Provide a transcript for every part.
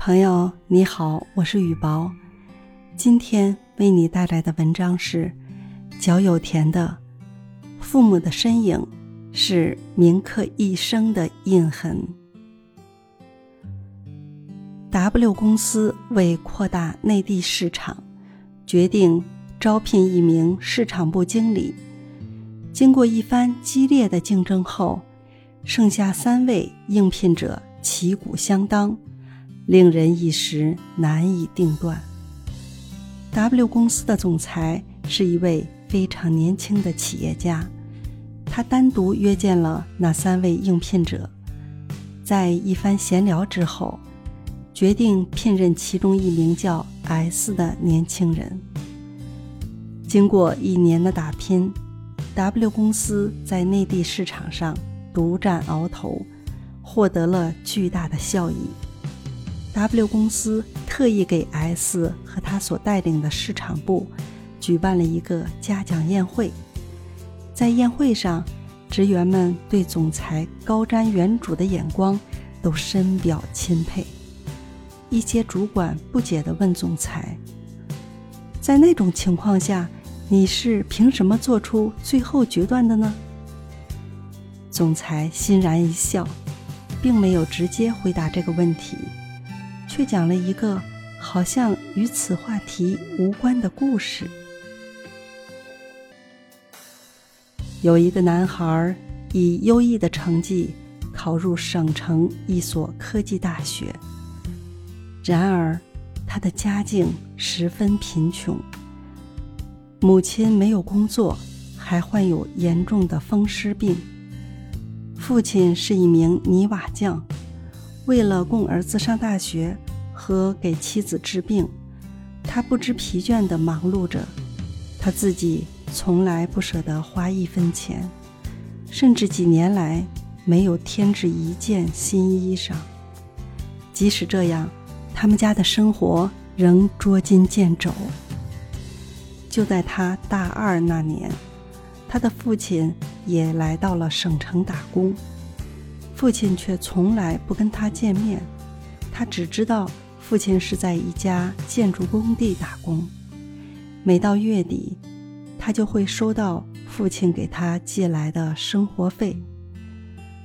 朋友你好，我是雨薄，今天为你带来的文章是脚有田的父母的身影是铭刻一生的印痕。W 公司为扩大内地市场，决定招聘一名市场部经理。经过一番激烈的竞争后，剩下三位应聘者旗鼓相当。令人一时难以定断。W 公司的总裁是一位非常年轻的企业家，他单独约见了那三位应聘者，在一番闲聊之后，决定聘任其中一名叫 S 的年轻人。经过一年的打拼，W 公司在内地市场上独占鳌头，获得了巨大的效益。W 公司特意给 S 和他所带领的市场部举办了一个嘉奖宴会。在宴会上，职员们对总裁高瞻远瞩的眼光都深表钦佩。一些主管不解地问总裁：“在那种情况下，你是凭什么做出最后决断的呢？”总裁欣然一笑，并没有直接回答这个问题。却讲了一个好像与此话题无关的故事。有一个男孩以优异的成绩考入省城一所科技大学，然而他的家境十分贫穷，母亲没有工作，还患有严重的风湿病，父亲是一名泥瓦匠，为了供儿子上大学。和给妻子治病，他不知疲倦地忙碌着。他自己从来不舍得花一分钱，甚至几年来没有添置一件新衣裳。即使这样，他们家的生活仍捉襟见肘。就在他大二那年，他的父亲也来到了省城打工，父亲却从来不跟他见面，他只知道。父亲是在一家建筑工地打工，每到月底，他就会收到父亲给他寄来的生活费。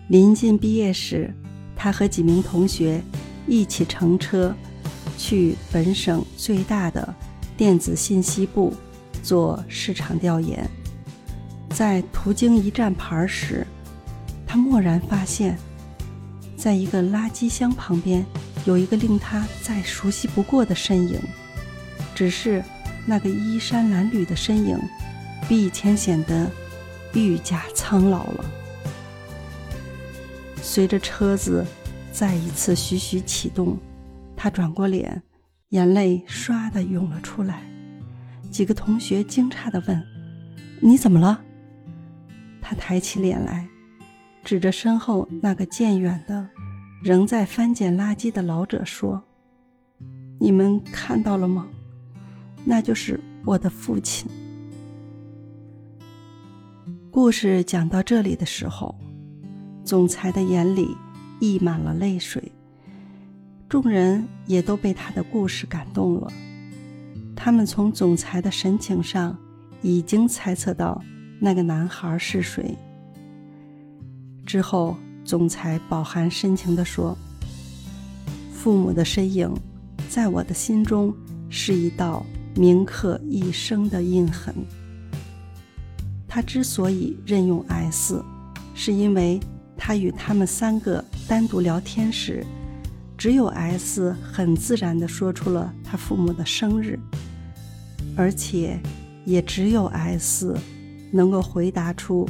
临近毕业时，他和几名同学一起乘车去本省最大的电子信息部做市场调研。在途经一站牌时，他蓦然发现，在一个垃圾箱旁边。有一个令他再熟悉不过的身影，只是那个衣衫褴褛的身影，比以前显得愈加苍老了。随着车子再一次徐徐启动，他转过脸，眼泪唰的涌了出来。几个同学惊诧的问：“你怎么了？”他抬起脸来，指着身后那个渐远的。仍在翻捡垃圾的老者说：“你们看到了吗？那就是我的父亲。”故事讲到这里的时候，总裁的眼里溢满了泪水。众人也都被他的故事感动了。他们从总裁的神情上已经猜测到那个男孩是谁。之后。总裁饱含深情地说：“父母的身影，在我的心中是一道铭刻一生的印痕。他之所以任用 S，是因为他与他们三个单独聊天时，只有 S 很自然地说出了他父母的生日，而且也只有 S 能够回答出。”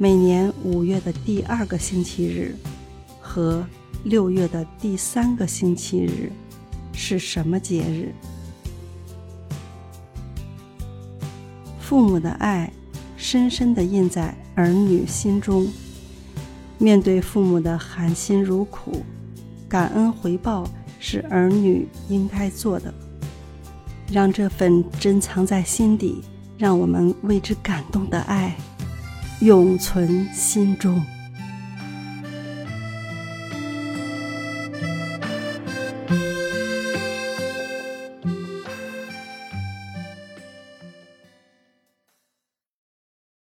每年五月的第二个星期日和六月的第三个星期日是什么节日？父母的爱深深的印在儿女心中。面对父母的含辛茹苦，感恩回报是儿女应该做的。让这份珍藏在心底，让我们为之感动的爱。永存心中。